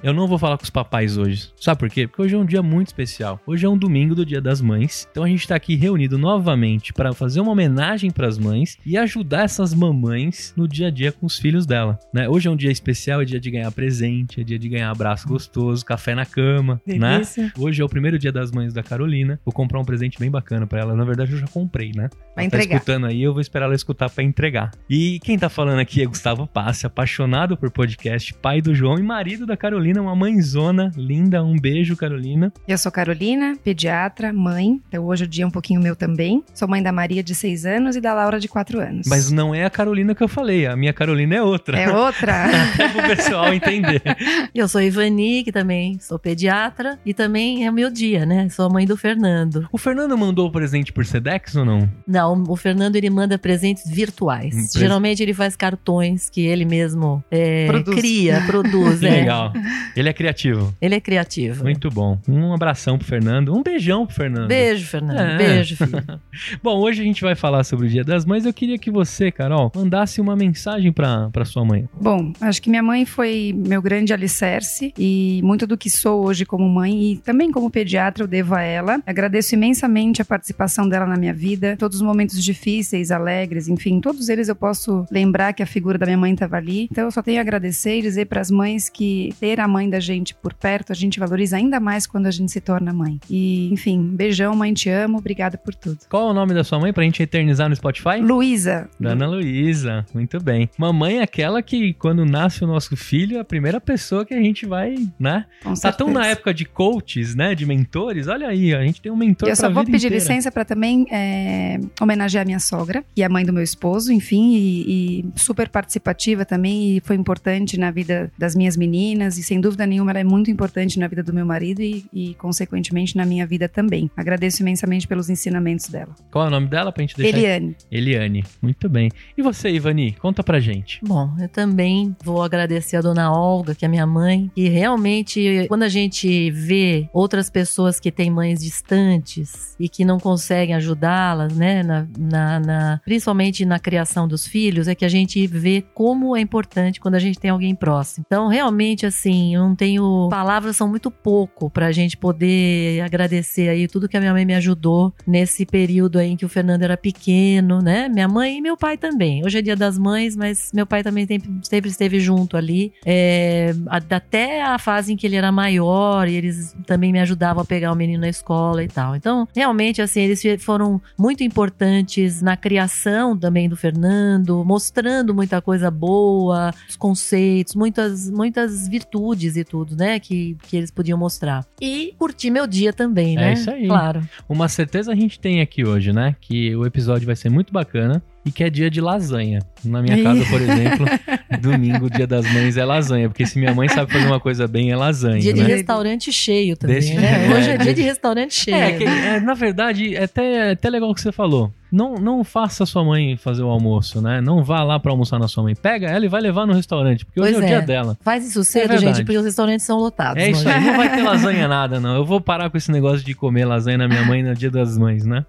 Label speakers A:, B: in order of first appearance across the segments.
A: Eu não vou falar com os papais hoje. Sabe por quê? Porque hoje é um dia muito especial. Hoje é um domingo do Dia das Mães. Então a gente tá aqui reunido novamente para fazer uma homenagem para as mães e ajudar essas mamães no dia a dia com os filhos dela, né? Hoje é um dia especial, é dia de ganhar presente, é dia de ganhar abraço gostoso, café na cama,
B: Delícia.
A: né? Hoje é o primeiro dia das mães da Carolina. Vou comprar um presente bem bacana para ela. Na verdade, eu já comprei, né?
B: Vai
A: Ela tá
B: entregar.
A: escutando aí, eu vou esperar ela escutar para entregar. E quem tá falando aqui é Gustavo Passe, apaixonado por podcast, pai do João e marido da Carolina, uma mãezona linda. Um beijo, Carolina.
B: Eu sou Carolina, pediatra, mãe. Então hoje o dia é um pouquinho meu também. Sou mãe da Maria de 6 anos e da Laura de 4 anos.
A: Mas não é a Carolina que eu falei, a minha Carolina é outra.
B: É outra?
A: Até pro pessoal entender.
C: Eu sou Ivani, que também sou pediatra e também é o meu dia, né? Sou a mãe do Fernando.
A: O Fernando mandou o presente por Sedex ou não?
C: Não, o Fernando ele manda presentes virtuais.
A: Hum, pres-
C: Geralmente ele faz cartões que ele mesmo é,
B: Produz.
C: cria, produz.
A: Que
C: é.
A: legal. Ele é criativo.
C: Ele é criativo.
A: Muito bom. Um abração pro Fernando. Um beijão pro Fernando.
C: Beijo, Fernando.
A: É.
C: Beijo, filho.
A: Bom, hoje a gente vai falar sobre o Dia das Mães. Eu queria que você, Carol, mandasse uma mensagem pra, pra sua mãe.
B: Bom, acho que minha mãe foi meu grande alicerce e muito do que sou hoje como mãe e também como pediatra eu devo a ela. Agradeço imensamente a participação dela na minha vida, todos os momentos difíceis, alegres, enfim, todos eles eu posso lembrar que a figura da minha mãe estava ali. Então eu só tenho a agradecer e dizer para as mães que ter a mãe da gente por perto a gente valoriza ainda mais quando a gente se torna mãe. E, enfim, beijão, mãe, te amo, obrigada por tudo.
A: Qual é o nome da sua mãe pra gente eternizar no Spotify?
B: Luísa,
A: Dona Luísa, muito bem. Mamãe é aquela que, quando nasce o nosso filho, é a primeira pessoa que a gente vai, né?
B: com
A: Tá tão na época de coaches, né? De mentores. Olha aí, a gente tem um mentor
B: E eu só vou pedir
A: inteira.
B: licença para também é, homenagear minha sogra, é a mãe do meu esposo, enfim, e, e super participativa também, e foi importante na vida das minhas meninas, e sem dúvida nenhuma ela é muito importante na vida do meu marido e, e, consequentemente, na minha vida também. Agradeço imensamente pelos ensinamentos dela.
A: Qual é o nome dela pra gente deixar?
B: Eliane,
A: Eliane. Muito bem. E você, Ivani? Conta pra gente.
C: Bom, eu também vou agradecer a dona Olga, que é minha mãe, e realmente, quando a gente vê outras pessoas que têm mães distantes e que não conseguem ajudá-las, né, na, na- na- principalmente na criação dos filhos, é que a gente vê como é importante quando a gente tem alguém próximo. Então, realmente, assim, eu não tenho. Palavras são muito pouco pra gente poder agradecer aí tudo que a minha mãe me ajudou nesse período aí em que o Fernando era pequeno, né? Minha mãe e meu pai também. Hoje é dia das mães, mas meu pai também sempre, sempre esteve junto ali. É, até a fase em que ele era maior e eles também me ajudavam a pegar o menino na escola e tal. Então, realmente, assim, eles foram muito importantes na criação também do Fernando, mostrando muita coisa boa, os conceitos, muitas, muitas virtudes e tudo, né? Que, que eles podiam mostrar. E curtir meu dia também,
A: É
C: né?
A: isso aí.
C: Claro.
A: Uma certeza a gente tem aqui hoje, né? Que o episódio vai ser muito bacana e que é dia de lasanha. Na minha casa, por exemplo, domingo, dia das mães, é lasanha. Porque se minha mãe sabe fazer uma coisa bem, é lasanha.
C: Dia de
A: né?
C: restaurante cheio também,
A: Desse-
C: né? Hoje é
A: é,
C: dia
A: de-
C: de restaurante cheio.
A: É, que, é, na verdade, é até, é até legal o que você falou. Não, não faça sua mãe fazer o almoço, né? Não vá lá pra almoçar na sua mãe. Pega ela e vai levar no restaurante, porque hoje
C: Pois
A: é o dia
C: é.
A: dela.
C: Faz isso cedo, gente, porque os restaurantes são lotados.
A: É isso aí, não vai ter lasanha nada, não. Eu vou parar com esse negócio de comer lasanha na minha mãe no dia das mães, né?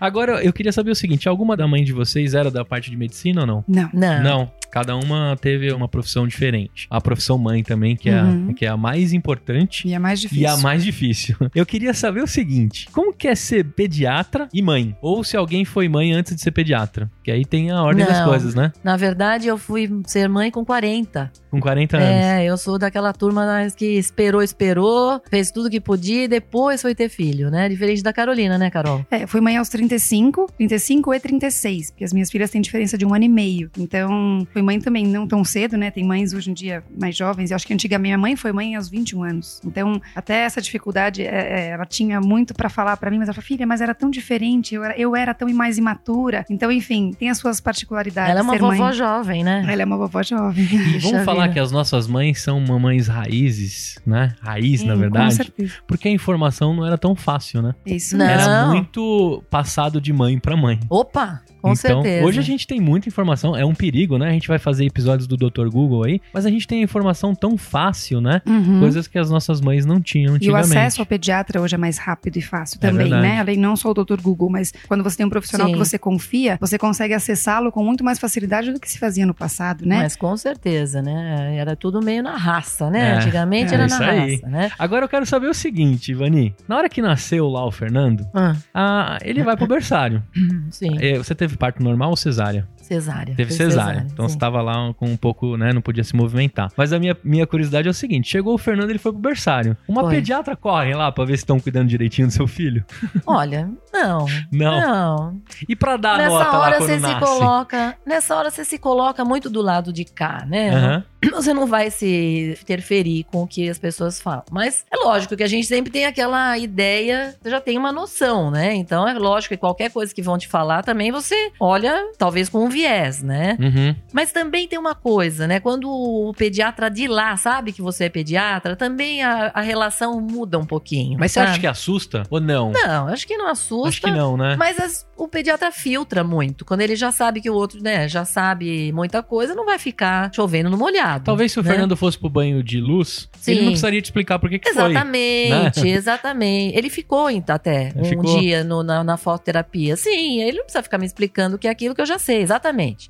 A: Agora, eu queria saber o seguinte: alguma da mãe de vocês era da parte de medicina ou não?
B: não.
C: Não.
A: Não. Cada uma teve uma profissão diferente. A profissão mãe também, que, é, a,
B: Uhum.
A: que é a mais importante.
B: E é mais difícil.
A: E a mais difícil. Eu queria saber o seguinte: como que é ser pediatra e mãe? Ou se alguém foi mãe antes de ser pediatra? Que aí tem a ordem das
C: Não.
A: coisas, né?
C: Na verdade, eu fui ser mãe com 40.
A: Com 40 anos.
C: É, eu sou daquela turma das que esperou, esperou, fez tudo que podia e depois foi ter filho, né? Diferente da Carolina, né, Carol?
B: É, eu fui mãe aos 35, 35 e 36, porque as minhas filhas têm diferença de um ano e meio. Então, fui mãe também não tão cedo, né? Tem mães hoje em dia mais jovens. Eu acho que antigamente minha mãe foi mãe aos 21 anos. Então, até essa dificuldade, é, é, ela tinha muito para falar para mim, mas ela falou, filha, mas era tão diferente, eu era, eu era tão mais imatura. Então, enfim, tem as suas particularidades.
C: Ela é uma
B: ser
C: vovó
B: mãe.
C: jovem, né?
B: Ela é uma vovó jovem.
A: E vamos falar que as nossas mães são mamães raízes, né? Raiz, na
B: Sim, Com
A: verdade.
B: certeza.
A: Porque a informação não era tão fácil, né?
B: Isso
C: Não.
A: Era muito passado de mãe pra mãe.
C: Opa, com
A: então,
C: certeza.
A: hoje a gente tem muita informação, é um perigo, né? A gente vai fazer episódios do Dr. Google aí, mas a gente tem a informação tão fácil, né?
B: Uhum.
A: Coisas que as nossas mães não tinham
B: E o
A: antigamente.
B: acesso ao pediatra hoje é mais rápido e fácil
A: É
B: também,
A: verdade.
B: né? Além não só o Dr. Google, mas quando você tem um profissional
C: Sim.
B: que você confia, você consegue acessá-lo com muito mais facilidade do que se fazia no passado, né?
C: Mas com certeza, né? Era tudo meio na raça, né?
A: É,
C: Antigamente
A: é
C: era
A: isso
C: na
A: aí.
C: raça, né?
A: Agora eu quero saber o seguinte, Ivani. Na hora que nasceu lá o Fernando,
C: Ah,
A: ah, ele vai pro berçário.
C: sim,
A: É, Você teve parto normal ou cesárea?
C: Cesárea.
A: Teve
C: Foi
A: cesárea. Então você
C: sim.
A: tava lá com um pouco, né? Não podia se movimentar. Mas a minha, minha curiosidade é o seguinte: chegou o Fernando ele foi pro berçário. Uma
C: Foi.
A: pediatra corre lá pra ver se estão cuidando direitinho do seu filho?
C: Olha, não.
A: Não.
C: Não.
A: E pra dar
C: Nessa
A: nota lá
C: hora
A: quando
C: você
A: nasce?
C: se coloca. Nessa hora você se coloca muito do lado de cá, né?
A: Aham.
C: Você não vai se interferir com o que as pessoas falam. Mas é lógico que a gente sempre tem aquela ideia, você já tem uma noção, né? Então é lógico que qualquer coisa que vão te falar também você olha, talvez com um viés, né?
A: Uhum.
C: Mas também tem uma coisa, né? Quando o pediatra de lá sabe que você é pediatra, também a, a relação muda um pouquinho.
A: Mas você
C: sabe?
A: acha que assusta ou não?
C: Não, acho que não assusta.
A: Acho que não, né?
C: Mas as- o pediatra filtra muito. Quando ele já sabe que o outro, né, já sabe muita coisa, não vai ficar chovendo no molhado.
A: Talvez se o
C: né?
A: Fernando fosse pro banho de luz, ele
C: Sim.
A: não precisaria te explicar por que, que foi.
C: Exatamente, exatamente. Ele ficou em- até
A: Ele
C: um
A: ficou?
C: dia no- na, na fototerapia. Sim, ele não precisa ficar me explicando que é aquilo que eu já sei, exatamente.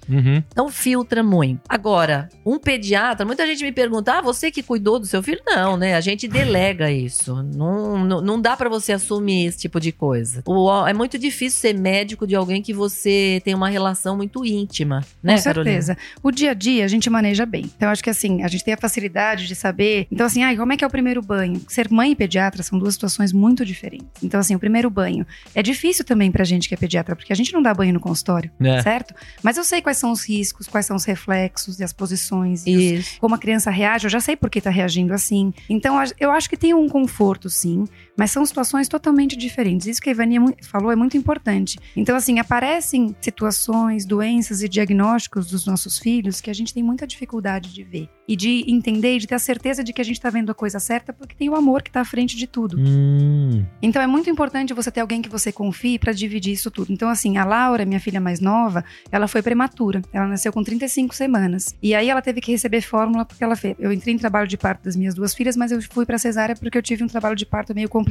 A: Uhum.
C: Então filtra muito. Agora, um pediatra, muita gente me pergunta: ah, você que cuidou do seu filho? Não, né? A gente delega isso. Não, não, não dá pra você assumir esse tipo de coisa. O- é muito difícil ser médico de alguém que você tem uma relação muito íntima, né,
B: Com certeza. O dia a dia a gente maneja bem. Então, acho que assim, a gente tem a facilidade de saber. Então, assim, ai, como é que é o primeiro banho? Ser mãe e pediatra são duas situações muito diferentes. Então, assim, o primeiro banho é difícil também pra gente que é pediatra, porque a gente não dá banho no consultório,
A: É.
B: certo? Mas eu sei quais são os riscos, quais são os reflexos e as posições. E os- como a criança reage, eu já sei por que tá reagindo assim. Então, eu acho que tem um conforto, sim, mas são situações totalmente diferentes. Isso que a Ivani é falou é muito importante. Então, assim, aparecem situações, doenças e diagnósticos dos nossos filhos que a gente tem muita dificuldade de ver. E de entender e de ter a certeza de que a gente tá vendo a coisa certa porque tem o amor que tá à frente de tudo.
A: Hum.
B: Então é muito importante você ter alguém que você confie para dividir isso tudo. Então, assim, a Laura, minha filha mais nova, ela foi prematura. Ela nasceu com 35 semanas. E aí ela teve que receber fórmula porque ela fez. Eu entrei em trabalho de parto das minhas duas filhas, mas eu fui pra cesárea porque eu tive um trabalho de parto meio complicado.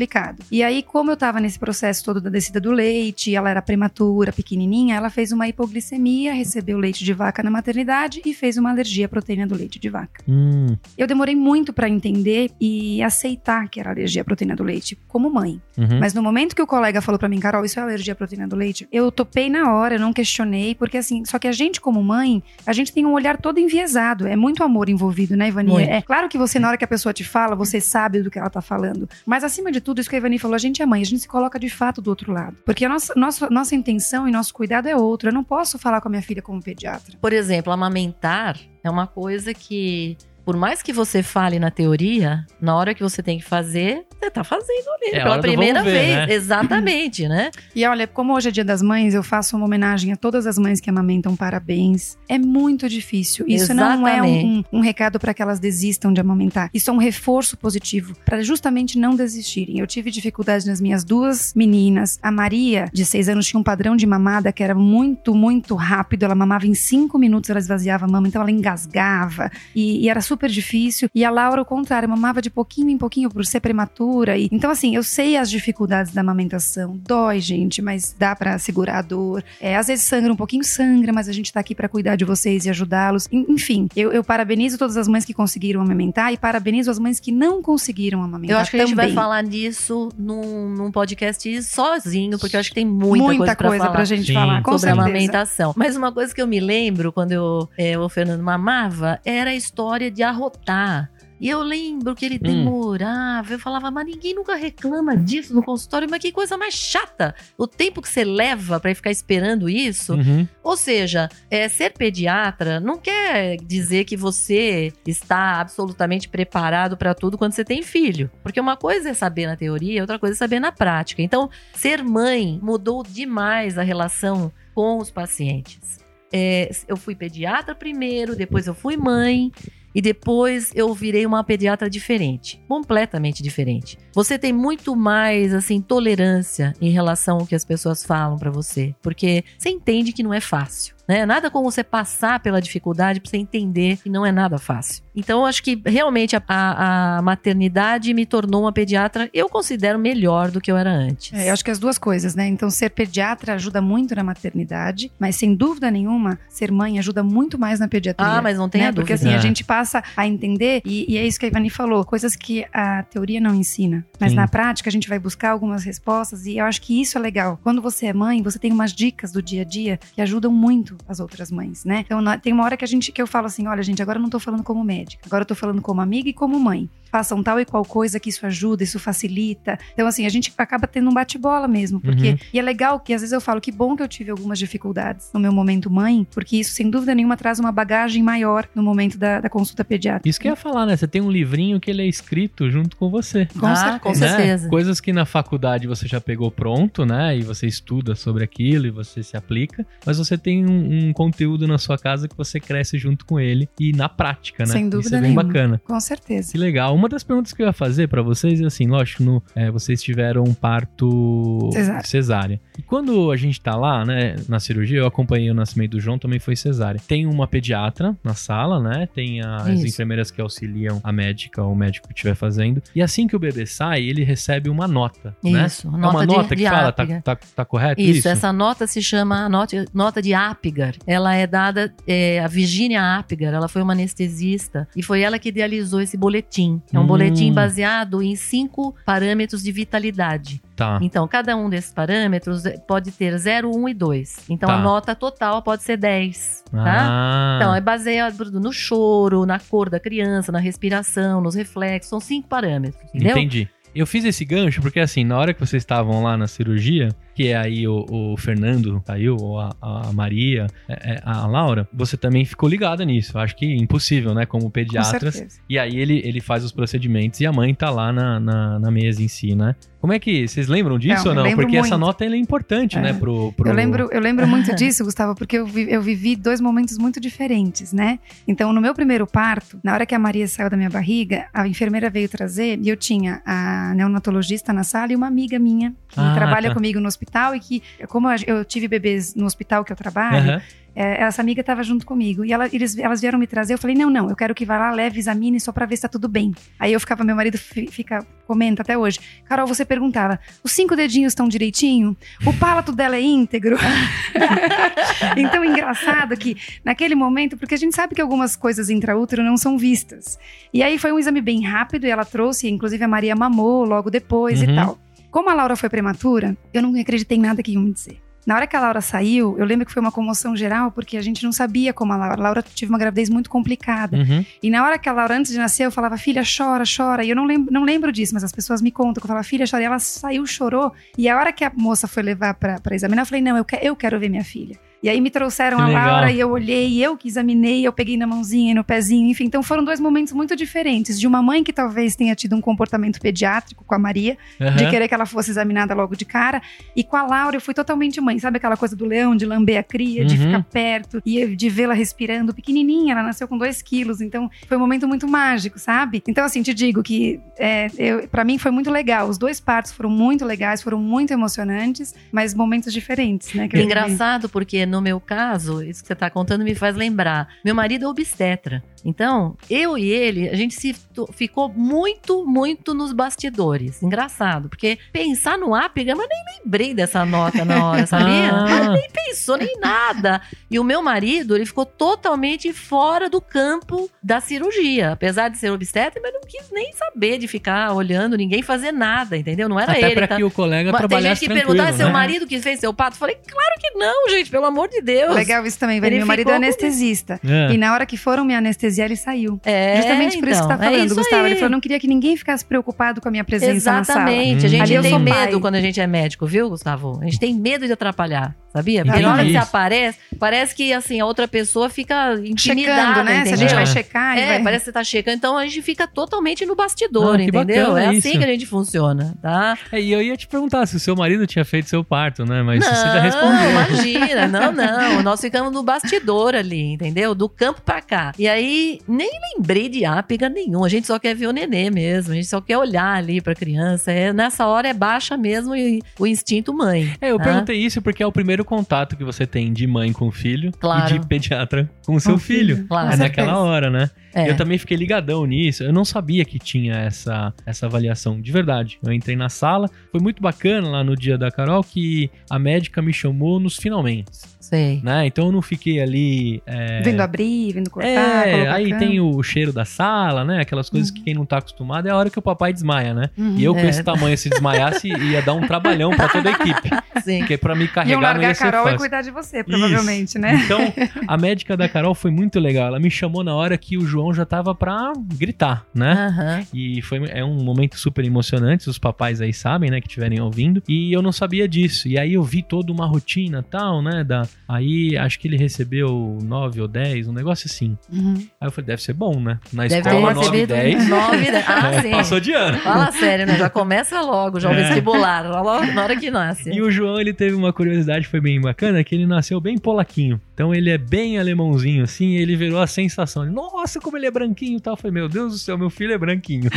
B: E aí, como eu tava nesse processo todo da descida do leite, ela era prematura, pequenininha, ela fez uma hipoglicemia, recebeu leite de vaca na maternidade e fez uma alergia à proteína do leite de vaca.
A: Hum.
B: Eu demorei muito pra entender e aceitar que era alergia à proteína do leite como mãe.
A: Uhum.
B: Mas no momento que o colega falou pra mim, Carol, isso é alergia à proteína do leite, eu topei na hora, eu não questionei, porque assim, só que a gente como mãe, a gente tem um olhar todo enviesado, é muito amor envolvido, né, Ivani?
C: Muito.
B: É claro que você, na hora que a pessoa te fala, você sabe do que ela tá falando, mas acima de tudo, isso que a Ivani falou, a gente é mãe, a gente se coloca de fato do outro lado, porque a nossa, nossa, nossa intenção e nosso cuidado é outro, eu não posso falar com a minha filha como pediatra.
C: Por exemplo, amamentar é uma coisa que, por mais que você fale na teoria, na hora que você tem que fazer, você tá fazendo ali.
A: É
C: pela primeira
A: ver,
C: vez.
A: né?
C: Exatamente, né?
B: E olha, como hoje é dia das mães, eu faço uma homenagem a todas as mães que amamentam, parabéns. É muito difícil. Isso não é um,
C: Exatamente.
B: um- um recado para que elas desistam de amamentar. Isso é um reforço positivo para justamente não desistirem. Eu tive dificuldade nas minhas duas meninas. A Maria, de seis anos, tinha um padrão de mamada que era muito, muito rápido. Ela mamava em cinco minutos, ela esvaziava a mama, então ela engasgava. E, e era super difícil. E a Laura, o contrário, mamava de pouquinho em pouquinho por ser prematura. E, então, assim, eu sei as dificuldades da amamentação. Dói, gente, mas dá pra segurar a dor. É, às vezes sangra um pouquinho, sangra, mas a gente tá aqui pra cuidar de vocês e ajudá-los. En- Enfim, eu, eu parabenizo todas as mães que conseguiram amamentar e parabenizo as mães que não conseguiram amamentar.
C: Eu acho que a gente vai
B: também.
C: falar disso num, num podcast sozinho, porque eu acho que tem muita,
B: muita
C: coisa pra
B: coisa
C: falar.
B: pra gente
A: Sim.
B: falar, com
C: sobre a
B: certeza.
C: amamentação. Mas uma coisa que eu me lembro quando eu, é, o Fernando mamava era a história de arrotar. E eu lembro que ele
A: Hum.
C: demorava. Eu falava, mas ninguém nunca reclama disso no consultório. Mas que coisa mais chata. O tempo que você leva pra ficar esperando isso.
A: Uhum.
C: Ou seja, é, ser pediatra não quer dizer que você está absolutamente preparado para tudo quando você tem filho. Porque uma coisa é saber na teoria, outra coisa é saber na prática. Então, ser mãe mudou demais a relação com os pacientes. É, eu fui pediatra primeiro, depois eu fui mãe. E depois eu virei uma pediatra diferente, completamente diferente. Você tem muito mais assim tolerância em relação ao que as pessoas falam pra você, porque você entende que não é fácil, né? Nada como você passar pela dificuldade pra você entender que não é nada fácil. Então eu acho que realmente a, a- a maternidade me tornou uma pediatra, eu considero melhor do que eu era antes.
B: É, eu acho que as duas coisas, né? Então, ser pediatra ajuda muito na maternidade, mas sem dúvida nenhuma, ser mãe ajuda muito mais na pediatria.
C: Ah, mas não tem
B: né?
C: a
B: Porque
C: dúvida.
B: assim,
A: É.
B: a gente passa a entender, e, e é isso que a Ivani falou, coisas que a teoria não ensina. Mas
A: Sim.
B: na prática a gente vai buscar algumas respostas, e eu acho que isso é legal. Quando você é mãe, você tem umas dicas do dia a dia que ajudam muito as outras mães, né? Então tem uma hora que a gente que eu falo assim: olha, gente, agora eu não tô falando como médica, agora eu tô falando como amiga e como mãe. Façam tal e qual coisa que isso ajuda, isso facilita. Então, assim, a gente acaba tendo um bate-bola mesmo, porque
A: Uhum.
B: e é legal que às vezes eu falo que bom que eu tive algumas dificuldades no meu momento mãe, porque isso, sem dúvida nenhuma, traz uma bagagem maior no momento da, da consulta pediátrica.
A: Isso que eu ia falar, né? Você tem um livrinho que ele é escrito junto com você.
B: Com
C: Ah,
B: certeza.
C: com
A: né?
C: certeza.
A: Coisas que na faculdade você já pegou pronto, né? E você estuda sobre aquilo e você se aplica. Mas você tem um, um conteúdo na sua casa que você cresce junto com ele e na prática, né?
B: Sem
A: Isso
B: dúvida
A: é bem
B: nenhuma.
A: bacana.
B: Com certeza.
A: Que legal. Uma das perguntas que eu ia fazer pra vocês é assim, lógico, no, é, vocês tiveram um parto
B: Cesárea.
A: cesárea. E quando a gente tá lá, né, na cirurgia, eu acompanhei o nascimento do João, também foi cesárea. Tem uma pediatra na sala, né? Tem as
C: Isso.
A: enfermeiras que auxiliam a médica ou o médico que estiver fazendo. E assim que o bebê sai, ele recebe uma nota, né?
C: Isso,
A: é uma
C: nota de-
A: nota que fala, tá, tá, tá correto
C: Isso,
A: isso?
C: essa nota se chama nota, nota de Apgar. Ela é dada, é, a Virginia Apgar, ela foi uma anestesista e foi ela que idealizou esse boletim. É um
A: Hum.
C: boletim baseado em cinco parâmetros de vitalidade.
A: Tá.
C: Então, cada um desses parâmetros pode ter 0, 1 e 2. Então,
A: Tá.
C: a nota total pode ser 10, tá?
A: Ah,
C: Então, é baseado no choro, na cor da criança, na respiração, nos reflexos. São cinco parâmetros, entendeu?
A: Entendi. Eu fiz esse gancho porque, assim, na hora que vocês estavam lá na cirurgia, que é aí o, o Fernando saiu, ou a, a Maria, é, é, a Laura, você também ficou ligada nisso. Acho que impossível, né? Como
B: Com
A: pediatras.
B: certeza.
A: E aí ele, ele faz os procedimentos e a mãe tá lá na, na, na mesa em si, né? Como é que. Vocês lembram disso
B: Não,
A: ou não? Porque essa
B: muito.
A: nota ela é importante,
B: É.
A: né? Pro, pro...
B: Eu lembro, eu lembro muito disso, Gustavo, porque eu, vi- eu vivi dois momentos muito diferentes, né? Então, no meu primeiro parto, na hora que a Maria saiu da minha barriga, a enfermeira veio trazer e eu tinha a neonatologista na sala e uma amiga minha que
A: Ah,
B: trabalha
A: tá.
B: comigo no hospital e que, como eu- tive bebês no hospital que eu trabalho,
A: Aham.
B: é, essa amiga estava junto comigo. E ela- eles- elas vieram me trazer. Eu falei: não, não, eu quero que vá lá, leve, examine só pra ver se tá tudo bem. Aí eu ficava, meu marido fi- fica, comenta até hoje. Carol, você perguntava: os cinco dedinhos estão direitinho? O palato dela é íntegro? então, engraçado que naquele momento, porque a gente sabe que algumas coisas intraútero não são vistas. E aí foi um exame bem rápido e ela trouxe, inclusive a Maria mamou logo depois
A: Uhum.
B: e tal. Como a Laura foi prematura, eu não acreditei em nada que iam me dizer. Na hora que a Laura saiu, eu lembro que foi uma comoção geral, porque a gente não sabia como a Laura. A Laura tive uma gravidez muito complicada.
A: Uhum.
B: E na hora que a Laura, antes de nascer, eu falava, filha, chora, chora. E eu não lembro, não lembro disso, mas as pessoas me contam que eu falava, filha, chora. E ela saiu, chorou. E a hora que a moça foi levar pra, pra examinar, eu falei, não, eu, que- eu quero ver minha filha. E aí me trouxeram
A: Que
B: a
A: legal.
B: Laura e eu olhei, eu que examinei, eu peguei na mãozinha e no pezinho, enfim. Então foram dois momentos muito diferentes. De uma mãe que talvez tenha tido um comportamento pediátrico com a Maria, de
A: Aham.
B: querer que ela fosse examinada logo de cara. E com a Laura eu fui totalmente mãe. Sabe aquela coisa do leão, de lamber a cria, de
A: Uhum.
B: ficar perto e de vê-la respirando pequenininha. Ela nasceu com dois quilos, então foi um momento muito mágico, sabe? Então, assim, te digo que é, para mim foi muito legal. Os dois partos foram muito legais, foram muito emocionantes, mas momentos diferentes, né?
C: Engraçado, porque no meu caso, isso que você tá contando me faz lembrar. Meu marido é obstetra. Então, eu e ele, a gente se ficou muito, muito nos bastidores. Engraçado, porque pensar no Apgar, mas nem lembrei dessa nota na hora, sabia?
A: Ah.
C: nem pensou nem nada. E o meu marido, ele ficou totalmente fora do campo da cirurgia. Apesar de ser obstetra, mas não quis nem saber de ficar olhando ninguém fazer nada, entendeu? Não era
A: Até
C: ele.
A: pra
C: tá?
A: que o colega
C: Mas tem
A: trabalhasse
C: gente que
A: tranquilo,
C: pergunta, ah, seu
A: né?
C: marido que fez seu pato? Eu Falei, claro que não, gente, pelo amor amor de Deus.
B: Legal isso também, Vani. Meu marido é anestesista.
A: É.
B: E na hora que foram me anestesiar, ele saiu.
C: É,
B: Justamente por isso que você
C: então,
B: tá
C: é
B: falando,
C: isso
B: Gustavo.
C: aí.
B: Ele falou, não queria que ninguém ficasse preocupado com a minha presença na sala.
C: Exatamente.
A: Hum.
C: A gente
B: Ali eu
C: tem medo
B: pai.
C: quando a gente é médico, viu, Gustavo? A gente tem medo de atrapalhar, sabia? Porque na hora que você aparece, parece que assim, a outra pessoa fica intimidada,
B: Checando, né? Se a
C: entendeu?
B: gente vai
A: É.
B: checar,
C: É,
B: vai...
C: parece que você tá checando. Então a gente fica totalmente no bastidor,
A: Ah,
C: entendeu? É assim
A: isso.
C: que a gente funciona, tá?
A: É, e eu ia te perguntar se o seu marido tinha feito seu parto, né? Mas você já respondeu.
C: imagina, não, não. Nós ficamos no bastidor ali, entendeu? Do campo pra cá. E aí, nem lembrei de ápiga nenhum. A gente só quer ver o nenê mesmo. A gente só quer olhar ali pra criança. É, nessa hora é baixa mesmo e o instinto mãe.
A: É, eu
C: tá?
A: perguntei isso porque é o primeiro contato que você tem de mãe com o filho
C: Claro.
A: e de pediatra com o seu filho.
B: filho,
C: Claro.
A: É naquela hora, né?
C: É.
A: Eu também fiquei ligadão nisso. Eu não sabia que tinha essa, essa avaliação, de verdade. Eu entrei na sala, foi muito bacana lá no dia da Carol que a médica me chamou nos finalmente,
C: Sei.
A: né? Então eu não fiquei ali. é,
B: Vindo abrir, vindo cortar,
A: é, aí
B: cama.
A: tem o cheiro da sala, né? Aquelas coisas que quem não tá acostumado é a hora que o papai desmaia, né?
B: Uhum.
A: E eu com
C: É.
A: esse tamanho, se desmaiasse, ia dar um trabalhão pra toda a equipe.
C: Sim.
A: Porque pra me
B: Iam
A: carregar não
B: largar
A: ia
B: a
A: ser
B: Carol e
A: fácil.
B: cuidar de você, provavelmente, né?
A: Então, a médica da Carol foi muito legal. Ela me chamou na hora que o João já tava pra gritar, né?
C: Aham.
A: E foi, é um momento super emocionante, os papais aí sabem, né, que estiverem ouvindo. E eu não sabia disso. E aí eu vi toda uma rotina tal, né, da... Aí acho que ele recebeu 9 ou 10, um negócio assim.
B: Uhum.
A: Aí eu falei, deve ser bom, né? Na
C: Deve
A: escola, 9 e
C: recebido
A: 10,
C: 9 e 10. Ah,
A: é,
C: sim.
A: passou de ano.
C: Fala sério, né? Já começa logo, já o
A: É.
C: vestibular, logo na hora que nasce.
A: E o João, ele teve uma curiosidade, foi bem bacana, que ele nasceu bem polaquinho. Então ele é bem alemãozinho, assim, e ele virou a sensação. Nossa, como ele é branquinho e tal. Eu falei, meu Deus do céu, meu filho é branquinho.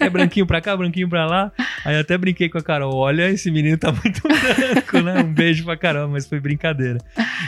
A: é branquinho pra cá, branquinho pra lá. Aí até brinquei com a Carol, olha, esse menino tá muito branco, né? Um beijo pra Carol, mas foi brincadeira.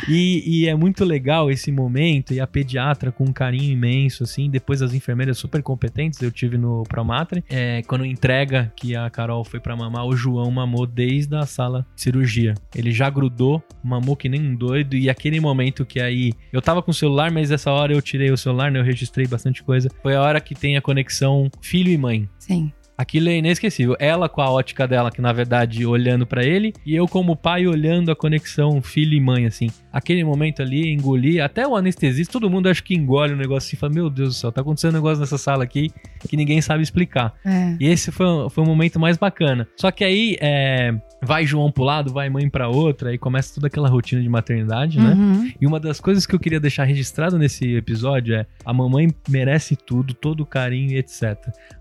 A: E, e é muito legal esse momento, e a pediatra com um carinho imenso, assim, depois as enfermeiras super competentes, eu tive no Promatre, é, quando entrega que a Carol foi pra mamar, o João mamou desde a sala de cirurgia. Ele já grudou, mamou que nem um doido, e aquele momento que aí, eu tava com o celular, mas essa hora eu tirei o celular, né, eu registrei bastante coisa, foi a hora que tem a conexão filho e mãe.
B: Sim.
A: Aquilo é inesquecível. Ela com a ótica dela, que na verdade olhando pra ele, e eu como pai olhando a conexão filho e mãe, assim. Aquele momento ali, engoli, até o anestesista, todo mundo acho que engole o negócio assim, fala, meu Deus do céu, tá acontecendo um negócio nessa sala aqui que ninguém sabe explicar.
B: É.
A: E esse foi, foi o momento mais bacana. Só que aí, é, vai João pro lado, vai mãe pra outra, aí começa toda aquela rotina de maternidade, né?
B: Uhum.
A: E uma das coisas que eu queria deixar registrado nesse episódio é: a mamãe merece tudo, todo o carinho e etc.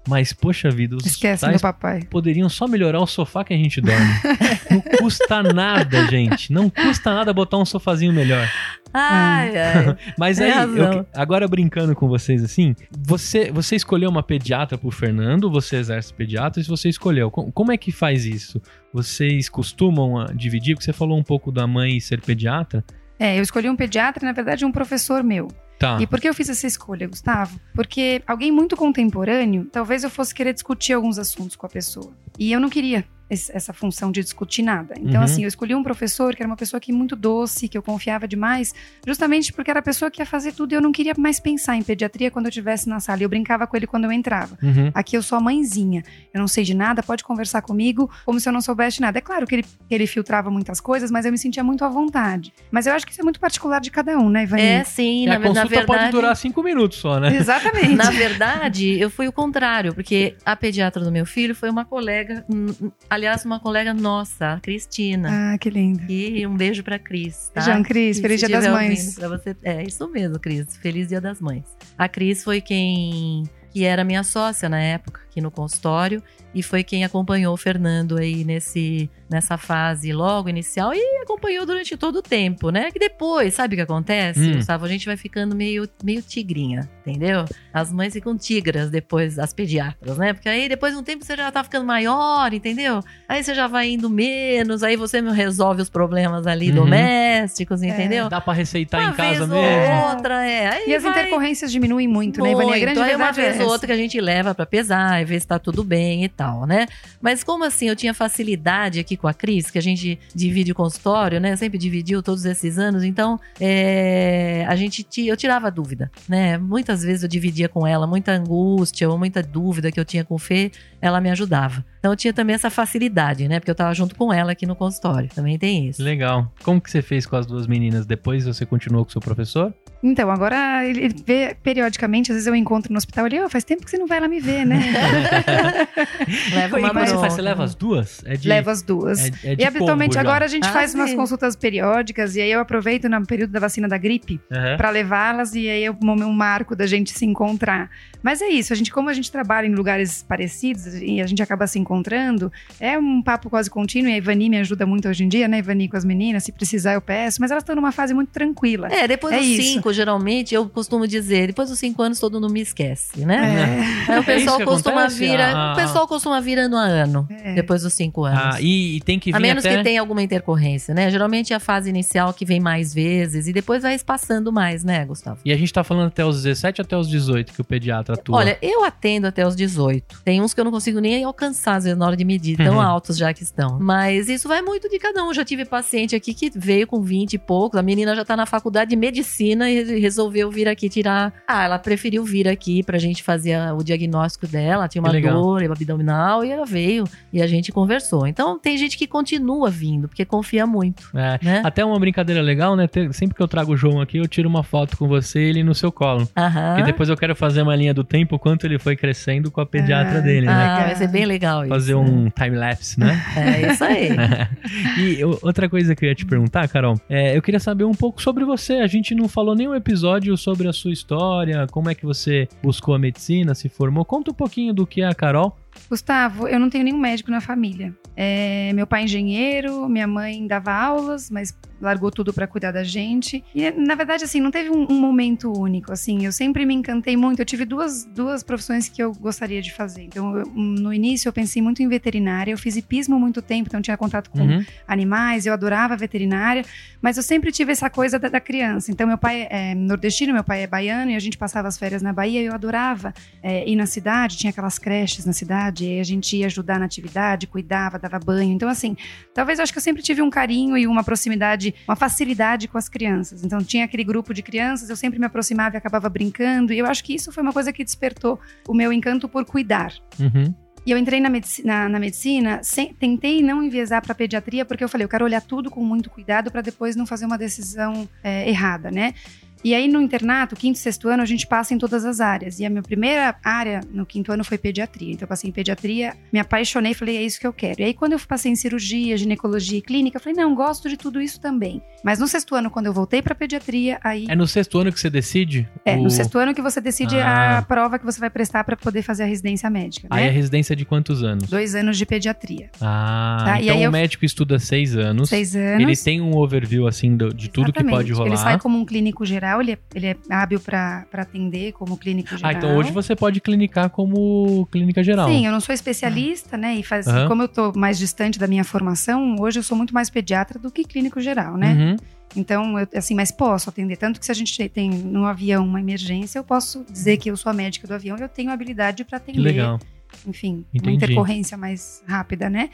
A: Mas, poxa vida, os
B: Esquece
A: hospitais
B: do papai.
A: poderiam só melhorar o sofá que a gente dorme. Não custa nada, gente. Não custa nada botar um sofazinho melhor.
C: Ai, ai.
A: Mas aí, eu- agora brincando com vocês assim, você, você escolheu uma pediatra pro Fernando, você exerce pediatra, e se você escolheu, com- como é que faz isso? Vocês costumam ah, dividir? Porque você falou um pouco da mãe ser pediatra.
B: É, eu escolhi um pediatra na verdade, um professor meu.
A: Tá.
B: E por que eu fiz essa escolha, Gustavo? Porque alguém muito contemporâneo, talvez eu fosse querer discutir alguns assuntos com a pessoa. E eu não queria essa função de discutir nada. Então,
A: Uhum.
B: assim, eu escolhi um professor que era uma pessoa que muito doce, que eu confiava demais, justamente porque era a pessoa que ia fazer tudo e eu não queria mais pensar em pediatria quando eu estivesse na sala. Eu brincava com ele quando eu entrava.
A: Uhum.
B: Aqui eu sou a mãezinha, eu não sei de nada, pode conversar comigo como se eu não soubesse nada. É claro que ele, que ele filtrava muitas coisas, mas eu me sentia muito à vontade. Mas eu acho que isso é muito particular de cada um, né, Ivani?
C: É sim,
A: E
C: na,
A: a
C: na
A: consulta
C: verdade.
A: pode durar cinco minutos só, né?
B: Exatamente.
C: Na verdade, eu fui o contrário, porque a pediatra do meu filho foi uma colega, hum, hum, aliás, uma colega nossa, a Cristina.
B: Ah, que lindo.
C: E um beijo pra Cris, tá?
B: Beijão, Cris. Feliz Dia das Mães.
C: pra você. É isso mesmo, Cris. Feliz Dia das Mães. A Cris foi quem que era minha sócia na época aqui no consultório e foi quem acompanhou o Fernando aí nesse nessa fase logo inicial e acompanhou durante todo o tempo, né? Que depois, sabe o que acontece,
A: Hum.
C: Gustavo? A gente vai ficando meio meio tigrinha, entendeu? As mães ficam tigras depois, as pediatras, né? Porque aí depois de um tempo você já tá ficando maior, entendeu? Aí você já vai indo menos, aí você não resolve os problemas ali
A: Uhum.
C: domésticos, entendeu?
A: Dá pra receitar
C: Uma
A: em casa
C: vez
A: mesmo.
C: ou outra, é. Aí
B: E as
C: vai
B: intercorrências diminuem muito, né, Ivani? A grande
C: aí uma
B: verdade é
C: vez ou outra que a gente leva pra pesar, ver se tá tudo bem e tal, né? Mas como assim, eu tinha facilidade aqui com a Cris, que a gente divide o consultório, né? Sempre dividiu todos esses anos, então é, a gente eu tirava dúvida, né? Muitas vezes eu dividia com ela muita angústia ou muita dúvida que eu tinha com o Fê, ela me ajudava. Então eu tinha também essa facilidade, né? Porque eu tava junto com ela aqui no consultório. Também tem isso.
A: Legal. Como que você fez com as duas meninas? Depois você continuou com o seu professor?
B: Então, agora ele vê periodicamente, às vezes eu encontro no hospital ali, oh, faz tempo que você não vai lá me ver, né?
C: leva uma
A: é que você
C: bronca.
A: faz? Você leva as duas? É de,
B: Leva as duas.
A: É, é de
B: e habitualmente
A: pombo já.
B: agora a gente
C: Ah,
B: faz umas
C: sim.
B: consultas periódicas e aí eu aproveito no período da vacina da gripe
A: Aham.
B: pra levá-las e aí é um um marco da gente se encontrar. Mas é isso, a gente como a gente trabalha em lugares parecidos e a gente acaba se encontrando, é um papo quase contínuo e a Ivani me ajuda muito hoje em dia, né, Ivani com as meninas, se precisar eu peço, mas elas estão numa fase muito tranquila.
C: É, depois
B: É
C: dos
B: isso.
C: cinco, geralmente, eu costumo dizer, depois dos cinco anos todo mundo me esquece, né?
B: É.
C: Aí o pessoal
A: que
C: costuma
A: acontece?
C: vir,
A: Ah,
C: o pessoal costuma vir ano a ano,
B: É.
C: depois dos cinco anos.
A: Ah, e, e tem que vir
C: A menos
A: até...
C: que tenha alguma intercorrência, né? Geralmente é a fase inicial que vem mais vezes e depois vai espaçando mais, né, Gustavo?
A: E a gente tá falando até os 17 até os 18 que o pediatra atua.
C: Olha, eu atendo até os 18. Tem uns que eu não consigo nem alcançar, às vezes, na hora de medir, tão
A: Uhum.
C: altos já que estão. Mas isso vai muito de cada um. Já tive paciente aqui que veio com 20 e poucos, a menina já tá na faculdade de medicina e resolveu vir aqui tirar. Ah, ela preferiu vir aqui pra gente fazer o diagnóstico dela, tinha uma dor abdominal e ela veio e a gente conversou. Então tem gente que continua vindo, porque confia muito,
A: É,
C: né?
A: Até uma brincadeira legal, né? Sempre que eu trago o João aqui, eu tiro uma foto com você e ele no seu colo.
C: Aham.
A: E depois eu quero fazer uma linha do tempo, quanto ele foi crescendo com a pediatra
B: Ah,
A: dele, né?
C: Ah, vai ser bem legal isso.
A: Fazer
C: né?
A: um time-lapse, né?
C: É isso aí.
A: e outra coisa que eu ia te perguntar, Carol, é, eu queria saber um pouco sobre você. A gente não falou nenhum episódio sobre a sua história, como é que você buscou a medicina, se formou. Conta um pouquinho do que é a Carol.
B: Gustavo, eu não tenho nenhum médico na família. É, meu pai é engenheiro, minha mãe dava aulas, mas largou tudo para cuidar da gente. E na verdade, assim, não teve um, um momento único. Assim, eu sempre me encantei muito. Eu tive duas, duas profissões que eu gostaria de fazer. Então, eu- no início, eu pensei muito em veterinária. Eu fiz hipismo há muito tempo, então tinha contato com
A: Uhum.
B: animais, eu adorava veterinária, mas eu sempre tive essa coisa da, da criança. Então, meu pai é nordestino, meu pai é baiano, e a gente passava as férias na Bahia, e eu adorava é, ir na cidade, tinha aquelas creches na cidade, e a gente ia ajudar na atividade, cuidava, dava banho. Então, assim, talvez eu acho que eu sempre tive um carinho e uma proximidade, uma facilidade com as crianças. Então, tinha aquele grupo de crianças, eu sempre me aproximava e acabava brincando, e eu acho que isso foi uma coisa que despertou o meu encanto por cuidar.
A: Uhum.
B: E eu entrei na medicina, na, na medicina sem- tentei não enviesar para pediatria, porque eu falei, eu quero olhar tudo com muito cuidado para depois não fazer uma decisão é, errada, né? E aí no internato, quinto e sexto ano, a gente passa em todas as áreas. E a minha primeira área no quinto ano foi pediatria. Então eu passei em pediatria, me apaixonei, falei, é isso que eu quero. E aí quando eu passei em cirurgia, ginecologia e clínica, eu falei, não, gosto de tudo isso também. Mas no sexto ano, quando eu voltei para pediatria, aí
A: É no sexto ano que você decide?
B: é,
A: O-
B: no sexto ano que você decide
A: Ah.
B: a prova que você vai prestar para poder fazer a residência médica,
A: Aí
B: né?
A: a residência de quantos anos?
B: Dois anos de pediatria.
A: Ah,
B: Tá,
A: então
B: aí
A: o
B: eu-
A: médico estuda seis anos.
B: Seis anos.
A: Ele tem um overview, assim, do- de tudo que
B: Exatamente.
A: pode rolar.
B: Ele sai como um clínico geral, ele é, ele é hábil para atender como clínico geral.
A: Ah, então hoje você pode clinicar como clínica geral.
B: Sim, eu não sou especialista, né? E faz,
A: Aham.
B: como eu tô mais distante da minha formação, hoje eu sou muito mais pediatra do que clínico geral, né?
A: Uhum.
B: Então, eu, assim, mas posso atender. Tanto que se a gente tem no avião uma emergência, eu posso dizer que eu sou a médica do avião, eu tenho habilidade para
A: Que
B: atender.
A: legal.
B: Enfim,
A: Entendi.
B: uma intercorrência mais rápida, né?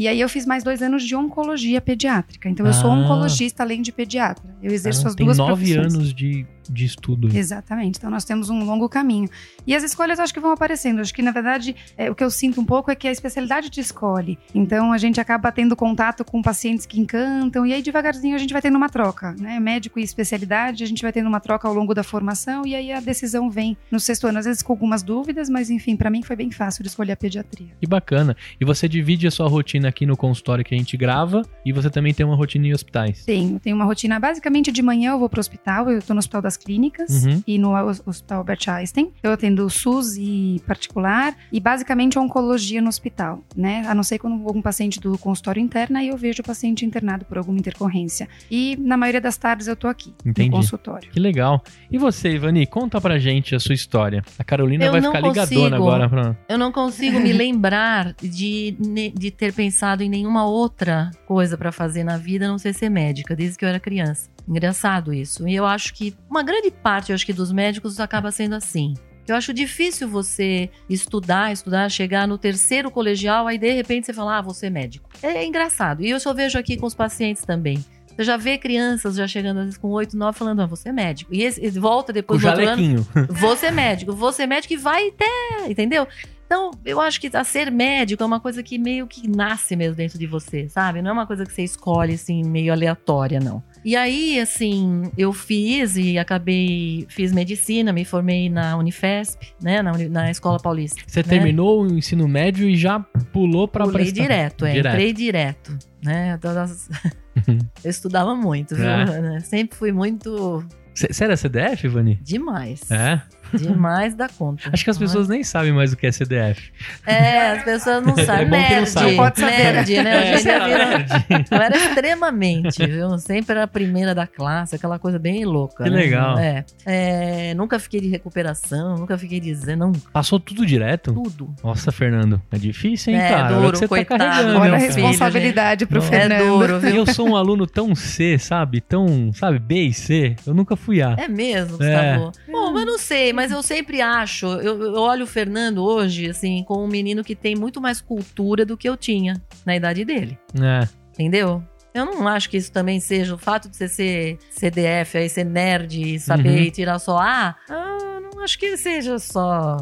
B: E aí eu fiz mais dois anos de oncologia pediátrica. Então eu sou
A: Ah.
B: oncologista além de pediatra. Eu exerço
A: Ah,
B: as
A: tem
B: duas
A: nove
B: profissões.
A: anos de, de estudo.
B: Exatamente. Então nós temos um longo caminho. E as escolhas acho que vão aparecendo. Acho que, na verdade, é, o que eu sinto um pouco é que a especialidade te escolhe. Então a gente acaba tendo contato com pacientes que encantam, e aí devagarzinho a gente vai tendo uma troca, né? Médico e especialidade, a gente vai tendo uma troca ao longo da formação, e aí a decisão vem no sexto ano, às vezes com algumas dúvidas, mas enfim, para mim foi bem fácil de escolher a pediatria.
A: Que bacana. E você divide a sua rotina aqui no consultório que a gente grava e você também tem uma rotina em hospitais.
B: Tenho, tenho uma rotina basicamente de manhã eu vou pro hospital, eu tô no Hospital das Clínicas
A: Uhum.
B: e no Hos- Hospital Albert Einstein. Eu atendo SUS e particular e basicamente oncologia no hospital, né? A não ser quando algum paciente do consultório interno, aí eu vejo o paciente internado por alguma intercorrência. E na maioria das tardes eu tô aqui
A: Entendi.
B: no consultório.
A: Que legal. E você, Ivani, conta pra gente a sua história. A Carolina
C: Eu
A: vai
C: não
A: ficar
C: consigo.
A: ligadona agora. Pra...
C: Eu não consigo me lembrar de, de ter pensado em nenhuma outra coisa pra fazer na vida, a não ser ser médica, desde que eu era criança. Engraçado isso. E eu acho que uma grande parte, eu acho que dos médicos acaba sendo assim. Eu acho difícil você estudar, estudar, chegar no terceiro colegial, aí de repente você fala, ah, você é médico. É engraçado. E eu só vejo aqui com os pacientes também. Você já vê crianças já chegando às vezes com 8, 9 falando, ah, você é médico. E esse, ele volta depois do outro ano, você é médico, você é médico e vai até, entendeu? Então, eu acho que a ser médico é uma coisa que meio que nasce mesmo dentro de você, sabe? Não é uma coisa que você escolhe, assim, meio aleatória, não. E aí, assim, eu fiz e acabei, fiz medicina, me formei na Unifesp, né, na, na Escola Paulista.
A: Você
C: né?
A: terminou o ensino médio e já pulou pra
C: Pulei
A: prestar.
C: direto, é,
A: Direto.
C: entrei direto, né? Todas- eu estudava muito, viu?
A: É.
C: né? Sempre fui muito
A: Você era CDF, Vani?
C: demais.
A: É?
C: Demais da conta.
A: Acho que as pessoas nem sabem mais o que é CDF.
C: É, as pessoas não sabem.
A: É que não
C: nerd,
A: sabe.
B: Pode saber, né?
C: nerd, né?
A: É,
C: dia
A: era
C: virou-
A: nerd.
C: Eu era extremamente, viu? Sempre era a primeira da classe, aquela coisa bem louca.
A: Que
C: né?
A: legal.
C: É. É, nunca fiquei de recuperação, nunca fiquei dizendo, não,
A: Passou tudo direto?
C: tudo.
A: Nossa, Fernando, é difícil, hein,
C: É,
A: cara?
C: duro,
A: o que você
C: coitado.
A: tá carregando.
B: Olha a responsabilidade pro
A: Não.
C: É
B: Fernando.
C: duro, viu?
A: Eu sou um aluno tão C, sabe? Tão, sabe, B e C. Eu nunca fui A.
C: É mesmo,
A: É.
C: Gustavo? Bom, mas não sei, mas eu sempre acho. Eu, eu olho o Fernando hoje, assim, como um menino que tem muito mais cultura do que eu tinha na idade dele.
A: É.
C: Entendeu? Eu não acho que isso também seja o fato de você ser CDF, aí ser nerd e saber
A: Uhum.
C: tirar só A. Ah, não acho que seja só.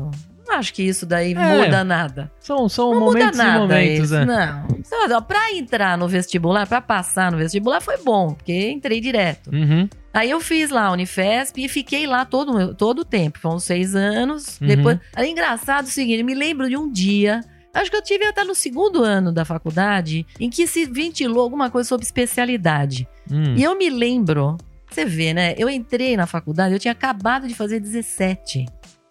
C: Não acho que isso daí
A: É.
C: muda nada.
A: São, são
C: Não muda
A: momentos e
C: nada
A: momentos, né?
C: Não. Pra entrar no vestibular, pra passar no vestibular, foi bom, porque entrei direto.
A: Uhum.
C: Aí eu fiz lá a Unifesp e fiquei lá todo, todo o tempo. Foram seis anos.
A: Uhum.
C: Depois. Era engraçado o seguinte: me lembro de um dia. Acho que eu tive até no segundo ano da faculdade, em que se ventilou alguma coisa sobre especialidade.
A: Hum.
C: E eu me lembro, você vê, né? Eu entrei na faculdade, eu tinha acabado de fazer 17.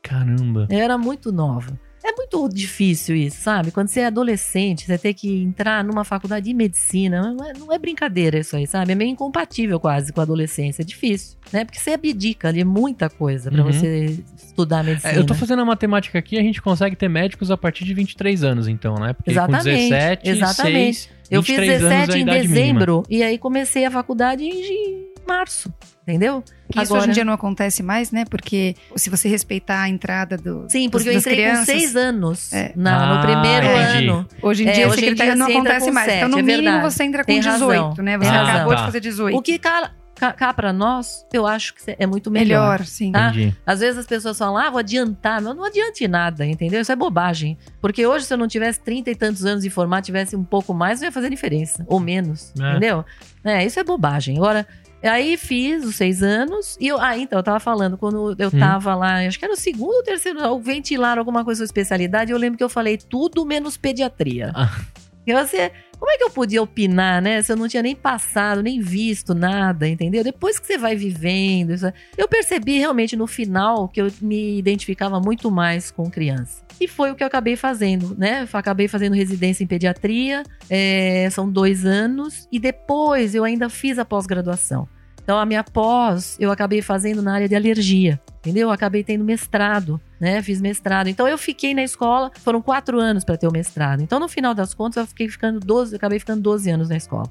A: Caramba.
C: Eu era muito nova. É muito difícil isso, sabe? Quando você é adolescente, você tem que entrar numa faculdade de medicina. Não é, não é brincadeira isso aí, sabe? É meio incompatível quase com a adolescência. É difícil, né? Porque você abdica ali muita coisa pra
A: Uhum.
C: você estudar medicina.
A: É, eu tô fazendo a matemática aqui, a gente consegue ter médicos a partir de 23 anos, então, né? Porque
C: Exatamente,
A: com 17,
C: exatamente.
A: 6,
C: Eu fiz
A: 23 anos é a
C: 17 em
A: idade mínima.
C: dezembro e aí comecei a faculdade em março, entendeu?
B: Que isso
C: Agora-
B: hoje em dia não acontece mais, né? Porque se você respeitar a entrada do,
C: Sim, porque
B: dos-
C: eu entrei
B: crianças,
C: com seis anos
B: É.
C: na-
A: Ah,
C: no primeiro
A: entendi.
C: ano.
B: Hoje em
C: É,
B: dia,
C: hoje em dia
B: não acontece mais.
C: sete,
B: então, no
C: é
B: mínimo,
C: verdade.
B: você entra com
C: Tem
B: 18,
C: razão.
B: né? Você
A: Tem
B: acabou
A: razão.
B: de
A: Tá.
B: fazer 18.
C: O que cá, cá, cá pra nós, eu acho que é muito melhor.
B: Melhor, sim.
C: Tá?
A: Entendi.
C: Às vezes as pessoas falam, ah, vou adiantar. Não, não adiante nada, entendeu? Isso é bobagem. Porque hoje, se eu não tivesse 30 e tantos anos de formar, tivesse um pouco mais, não ia fazer diferença. Ou menos,
A: É.
C: entendeu? É, isso é bobagem. Agora, aí fiz os seis anos. E eu, ah, então, eu tava falando, quando eu
A: Hum.
C: tava lá, acho que era o segundo ou terceiro, ou ventilaram alguma coisa sobre especialidade, eu lembro que eu falei tudo menos pediatria.
A: Ah.
C: E você, como é que eu podia opinar, né? Se eu não tinha nem passado, nem visto nada, entendeu? Depois que você vai vivendo, isso- eu percebi realmente no final que eu me identificava muito mais com criança. E foi o que eu acabei fazendo, né? Eu acabei fazendo residência em pediatria, é, são dois anos, e depois eu ainda fiz a pós-graduação. Então, a minha pós, eu acabei fazendo na área de alergia, entendeu? Eu acabei tendo mestrado, né? Fiz mestrado. Então, eu fiquei na escola, foram quatro anos para ter o mestrado. Então, no final das contas, eu fiquei ficando 12, eu acabei ficando 12 anos na escola.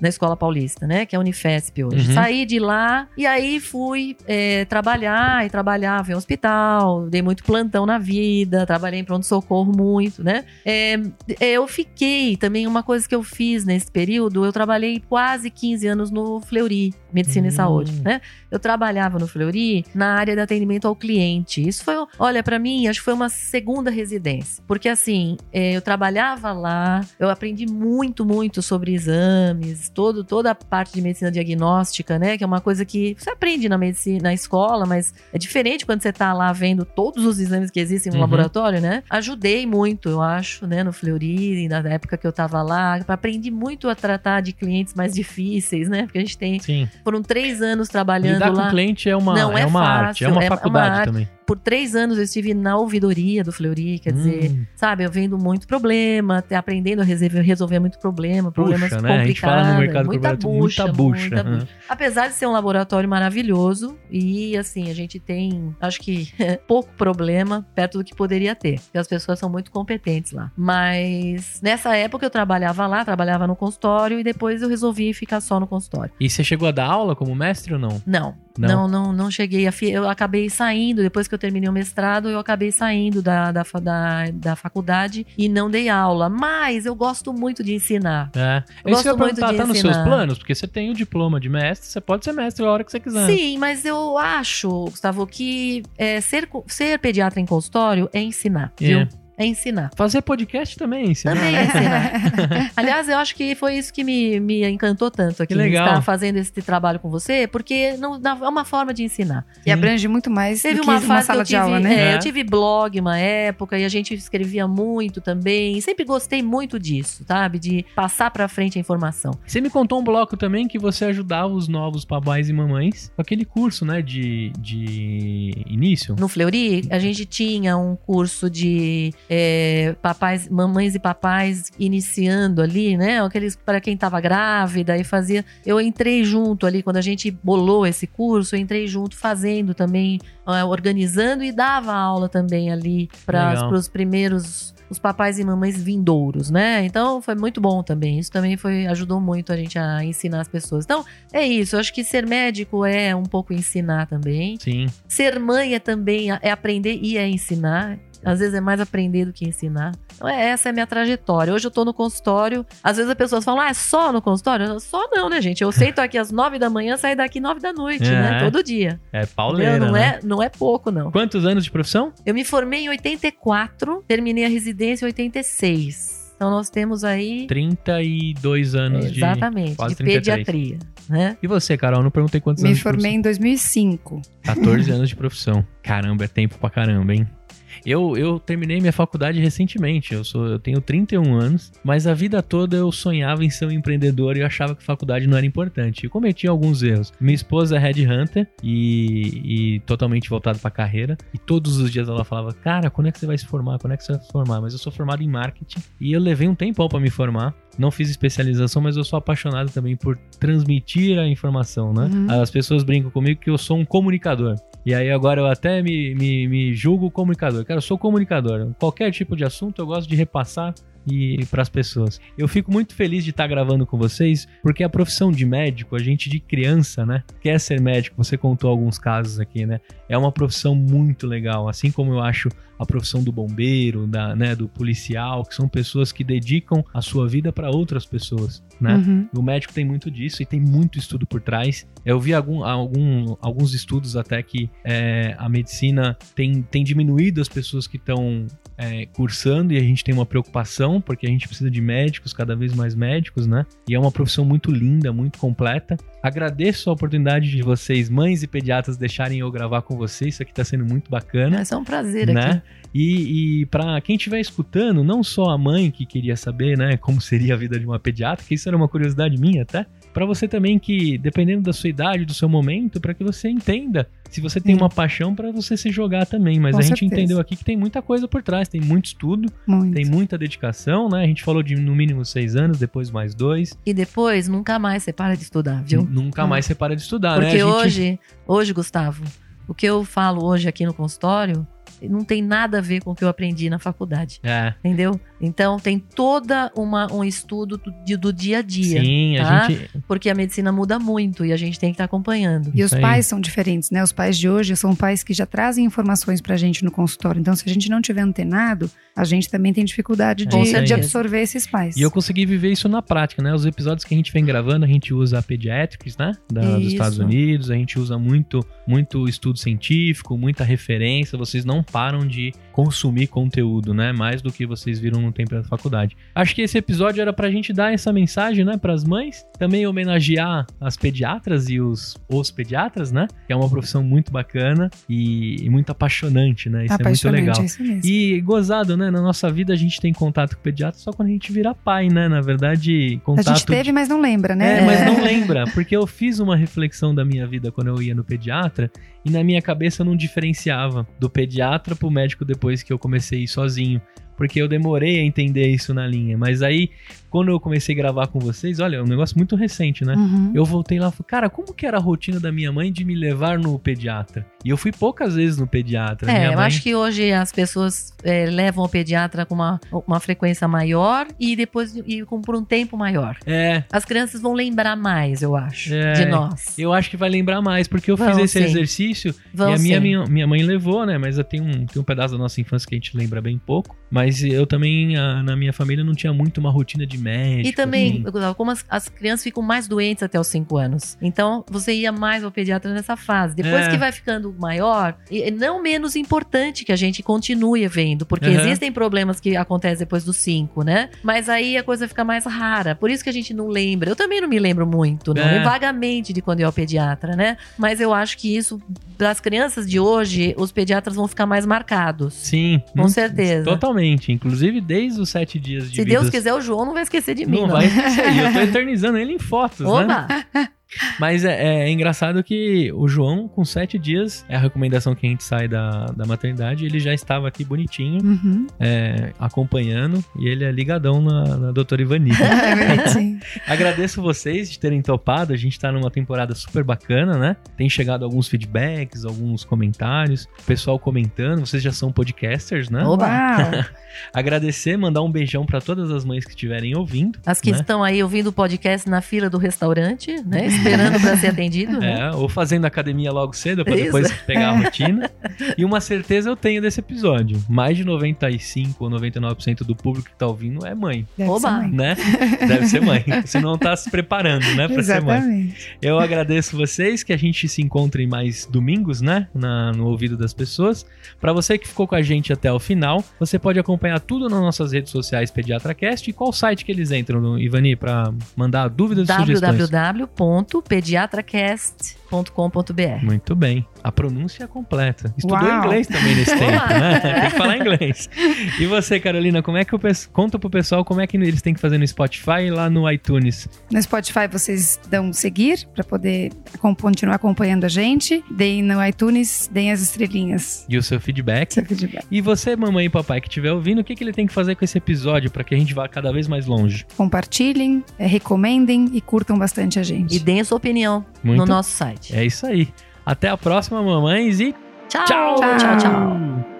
C: Na escola paulista, né? Que é a Unifesp hoje.
A: Uhum.
C: Saí de lá e aí fui é, trabalhar e trabalhava em hospital, dei muito plantão na vida, trabalhei em pronto-socorro muito, né? É, eu fiquei também, uma coisa que eu fiz nesse período, eu trabalhei quase 15 anos no Fleury, Medicina
A: Hum.
C: e Saúde, né? Eu trabalhava no Fleury na área de atendimento ao cliente. Isso foi, olha, pra mim, acho que foi uma segunda residência. Porque assim, é, eu trabalhava lá, eu aprendi muito, muito sobre exames, todo, toda a parte de medicina diagnóstica, né? Que é uma coisa que você aprende na medicina, na escola, mas é diferente quando você tá lá vendo todos os exames que existem no
A: Uhum.
C: laboratório, né? Ajudei muito, eu acho, né? No Fleury, na época que eu tava lá. Aprendi muito a tratar de clientes mais difíceis, né? Porque a gente tem
A: Sim.
C: Foram três anos trabalhando
A: Lidar com
C: lá.
A: o cliente é uma,
C: Não
A: é
C: é
A: uma
C: fácil,
A: arte, é uma
C: é uma
A: faculdade também.
C: Por três anos eu estive na ouvidoria do Fleury, quer dizer,
A: Hum.
C: sabe, eu vendo muito problema, até aprendendo a resolver, resolver muito problema, problemas
A: Puxa, né?
C: Complicados,
A: no mercado
C: muita bucha,
A: muita bucha.
C: muita bucha. Apesar de ser um laboratório maravilhoso e assim, a gente tem, acho que pouco problema perto do que poderia ter, porque as pessoas são muito competentes lá. Mas nessa época eu trabalhava lá, trabalhava no consultório e depois eu resolvi ficar só no consultório.
A: E você chegou a dar aula como mestre ou não?
C: Não, Não, não, não cheguei a. fi- Eu acabei saindo, depois que eu terminei o mestrado, eu acabei saindo da, da, da, da faculdade e não dei aula. Mas eu gosto muito de ensinar.
A: É.
C: Eu
A: Isso que eu
C: gosto muito de
A: tá nos seus
C: ensinar.
A: planos? Porque você tem o diploma de mestre, você pode ser mestre a hora que você quiser.
C: Sim, mas eu acho, Gustavo, que é, ser, ser pediatra em consultório é ensinar,
A: É.
C: viu? É ensinar.
A: Fazer podcast também, ensinar.
C: Também é ensinar. Aliás, eu acho que foi isso que me, me encantou tanto aqui
A: Que legal.
C: estar fazendo esse trabalho com você, porque não, é uma forma de ensinar.
B: E abrange muito mais
C: Teve
B: do que
C: uma
B: uma,
C: fase
B: sala
C: que eu
B: de
C: tive,
B: aula, né?
C: é,
A: É.
C: eu tive blog uma época e a gente escrevia muito também. Sempre gostei muito disso, sabe? De passar pra frente a informação.
A: Você me contou um bloco também que você ajudava os novos papais e mamães com aquele curso, né, de, de início.
C: No Fleury, a gente tinha um curso de é, papais, mamães e papais iniciando ali, né? Aqueles para quem estava grávida e fazia. Eu entrei junto ali quando a gente bolou esse curso, eu entrei junto fazendo também, organizando e dava aula também ali para os primeiros os papais e mamães vindouros, né? Então foi muito bom também. Isso também foi ajudou muito a gente a ensinar as pessoas. Então é isso. Eu acho que ser médico é um pouco ensinar também.
A: Sim.
C: Ser mãe é também é aprender e é ensinar. Às vezes é mais aprender do que ensinar. Então, é, essa é a minha trajetória. Hoje eu tô no consultório. Às vezes as pessoas falam, ah, é só no consultório? Eu, Só não, né, gente? Eu sento aqui às nove da manhã, saio daqui nove da noite,
A: É.
C: né? Todo dia.
A: É pauleira,
C: Entendeu? não,
A: né?
C: é, não é pouco, não.
A: Quantos anos de profissão?
C: Eu me formei em 84, terminei a residência em 86. Então nós temos aí.
A: 32 anos de...
C: Exatamente, de
A: 33.
C: pediatria, né?
A: E você, Carol? Não perguntei quantos
B: Me
A: anos de
B: formei em 2005.
A: profissão. 14 anos de profissão. Caramba, é tempo pra caramba, hein? Eu, eu terminei minha faculdade recentemente. Eu, sou, eu tenho 31 anos, mas a vida toda eu sonhava em ser um empreendedor e eu achava que faculdade não era importante. Eu cometi alguns erros. Minha esposa é headhunter e, e totalmente voltada pra carreira. E todos os dias ela falava: Cara, quando é que você vai se formar? Quando é que você vai se formar? Mas eu sou formado em marketing e eu levei um tempão pra me formar. Não fiz especialização, mas eu sou apaixonado também por transmitir a informação, né?
B: Uhum.
A: As pessoas brincam comigo que eu sou um comunicador. E aí agora eu até me, me, me julgo comunicador. Cara, eu sou comunicador. Qualquer tipo de assunto eu gosto de repassar e para as pessoas. Eu fico muito feliz de estar gravando com vocês, porque a profissão de médico, a gente de criança, né, quer ser médico. Você contou alguns casos aqui, né? É uma profissão muito legal, assim como eu acho a profissão do bombeiro, da, né, do policial, que são pessoas que dedicam a sua vida para outras pessoas, né?
B: Uhum.
A: O médico tem muito disso e tem muito estudo por trás. Eu vi algum, algum- alguns estudos até que é, a medicina tem, tem diminuído as pessoas que estão é, cursando e a gente tem uma preocupação porque a gente precisa de médicos, cada vez mais médicos, né? E é uma profissão muito linda, muito completa. Agradeço a oportunidade de vocês, mães e pediatras, deixarem eu gravar com vocês. Isso aqui tá sendo muito bacana
C: Mas é um prazer
A: né?
C: aqui.
A: E, e para quem estiver escutando, não só a mãe que queria saber, né, como seria a vida de uma pediatra, que isso era uma curiosidade minha até, para você também que, dependendo da sua idade, do seu momento, para que você entenda se você tem
B: Sim.
A: uma paixão para você se jogar também. Mas
B: Com
A: a gente
B: certeza.
A: entendeu aqui que tem muita coisa por trás, tem muito estudo,
B: Muito.
A: tem muita dedicação, né? A gente falou de no mínimo seis anos, depois mais dois.
C: E depois, nunca mais você para de estudar, viu?
A: Nunca mais você para de estudar, né?
C: Porque
A: gente-
C: hoje, hoje, Gustavo, o que eu falo hoje aqui no consultório não tem nada a ver com o que eu aprendi na faculdade,
A: É,
C: entendeu? Então tem toda uma um estudo do, do dia a dia,
A: sim, a
C: tá?
A: gente.
C: porque a medicina muda muito e a gente tem que estar acompanhando.
B: E os
A: Isso aí.
B: pais são diferentes, né? Os pais de hoje são pais que já trazem informações pra gente no consultório. Então, se a gente não tiver antenado, a gente também tem dificuldade
A: Com
B: de, de absorver esses pais.
A: E eu consegui viver isso na prática, né? Os episódios que a gente vem gravando, a gente usa a Pediatrics, né? Da- dos. Estados Unidos, a gente usa muito, muito estudo científico, muita referência. Vocês não param de consumir conteúdo, né? Mais do que vocês viram no tempo da faculdade. Acho que esse episódio era pra gente dar essa mensagem, né, pras mães. Também homenagear as pediatras e os, os pediatras, né? Que é uma profissão muito bacana e, e muito apaixonante, né? Isso é muito
B: Apaixonante,
A: legal.
B: é isso mesmo.
A: E gozado, né? Na nossa vida a gente tem contato com o pediatra só quando a gente vira pai, né? Na verdade,
B: a
A: contato.
B: gente teve, mas não lembra, né?
A: É, mas não lembra, porque eu fiz uma reflexão da minha vida quando eu ia no pediatra e na minha cabeça eu não diferenciava do pediatra pro médico depois que eu comecei sozinho. porque eu demorei a entender isso na linha. Mas aí, quando eu comecei a gravar com vocês, olha, é um negócio muito recente, né?
B: Uhum.
A: Eu voltei lá e falei, cara, como que era a rotina da minha mãe de me levar no pediatra? E eu fui poucas vezes no pediatra.
C: É, eu acho que hoje as pessoas é, levam o pediatra com uma, uma frequência maior e depois e com, por um tempo maior.
A: É,
C: As crianças vão lembrar mais, eu acho,
A: É,
C: de nós.
A: eu acho que vai lembrar mais, porque eu
C: Vão,
A: fiz esse
C: sim.
A: exercício
C: Vão
A: e a minha, minha, minha mãe levou, né? Mas tenho um, tem um pedaço da nossa infância que a gente lembra bem pouco. Mas eu também, a- na minha família, não tinha muito uma rotina de médico.
C: E também,
A: assim.
C: como as, as crianças ficam mais doentes até os 5 anos. Então, você ia mais ao pediatra nessa fase. Depois
A: É.
C: que vai ficando maior, e é não menos importante que a gente continue vendo, porque
A: Aham.
C: existem problemas que acontecem depois dos 5, né? Mas aí a coisa fica mais rara. Por isso que a gente não lembra. Eu também não me lembro muito, não.
A: É.
C: Vagamente de quando eu ia ao pediatra, né? Mas eu acho que isso, para as crianças de hoje, os pediatras vão ficar mais marcados.
A: Sim.
C: Com certeza.
A: Totalmente. Inclusive, desde os sete dias de
C: Se
A: vida.
C: Deus quiser, o João não vai esquecer de mim,
A: Não vai esquecer. E eu tô eternizando ele em fotos, né? Mas é, é engraçado que o João, com sete dias, é a recomendação que a gente sai da, da maternidade, ele já estava aqui bonitinho,
B: Uhum.
A: é, acompanhando, e ele é ligadão na, na doutora Ivani.
B: É.
A: Agradeço vocês de terem topado, a gente tá numa temporada super bacana, né? Tem chegado alguns feedbacks, alguns comentários, o pessoal comentando, vocês já são podcasters, né?
C: Oba!
A: Agradecer, mandar um beijão pra todas as mães que estiverem ouvindo.
C: As que
A: né?
C: estão aí ouvindo o podcast na fila do restaurante, né? Esperando para ser atendido. né?
A: É, ou fazendo academia logo cedo pra
C: Isso.
A: depois pegar a rotina. E uma certeza eu tenho desse episódio. Mais de 95 ou 99% do público que tá ouvindo é mãe,
B: Deve
C: Oba.
B: ser mãe.
A: né? Deve ser mãe. Se não tá se preparando, né, pra ser mãe.
B: Exatamente.
A: Eu agradeço vocês, que a gente se encontre mais domingos, né? Na- no ouvido das pessoas. Pra você que ficou com a gente até o final, você pode acompanhar tudo nas nossas redes sociais PediatraCast e qual site que eles entram, Ivani, pra mandar dúvidas e sugestões
C: pediatracast
A: muito bem. A pronúncia é completa. Estudou
B: Uau.
A: inglês também nesse tempo, né? Tem que falar inglês. E você, Carolina, como é que o pessoal conta pro pessoal como é que eles têm que fazer no Spotify e lá no iTunes?
B: No Spotify vocês dão seguir para poder continuar acompanhando a gente. Deem no iTunes, deem as estrelinhas.
A: E o seu feedback.
B: Seu feedback.
A: E você, mamãe e papai que estiver ouvindo, o que, que ele tem que fazer com esse episódio para que a gente vá cada vez mais longe?
B: Compartilhem, eh, recomendem e curtam bastante a gente.
C: E deem a sua opinião
A: Muito
C: no nosso site.
A: É isso aí. Até a próxima, mamães, e
C: Tchau,
A: tchau!
B: Tchau.
C: tchau. tchau.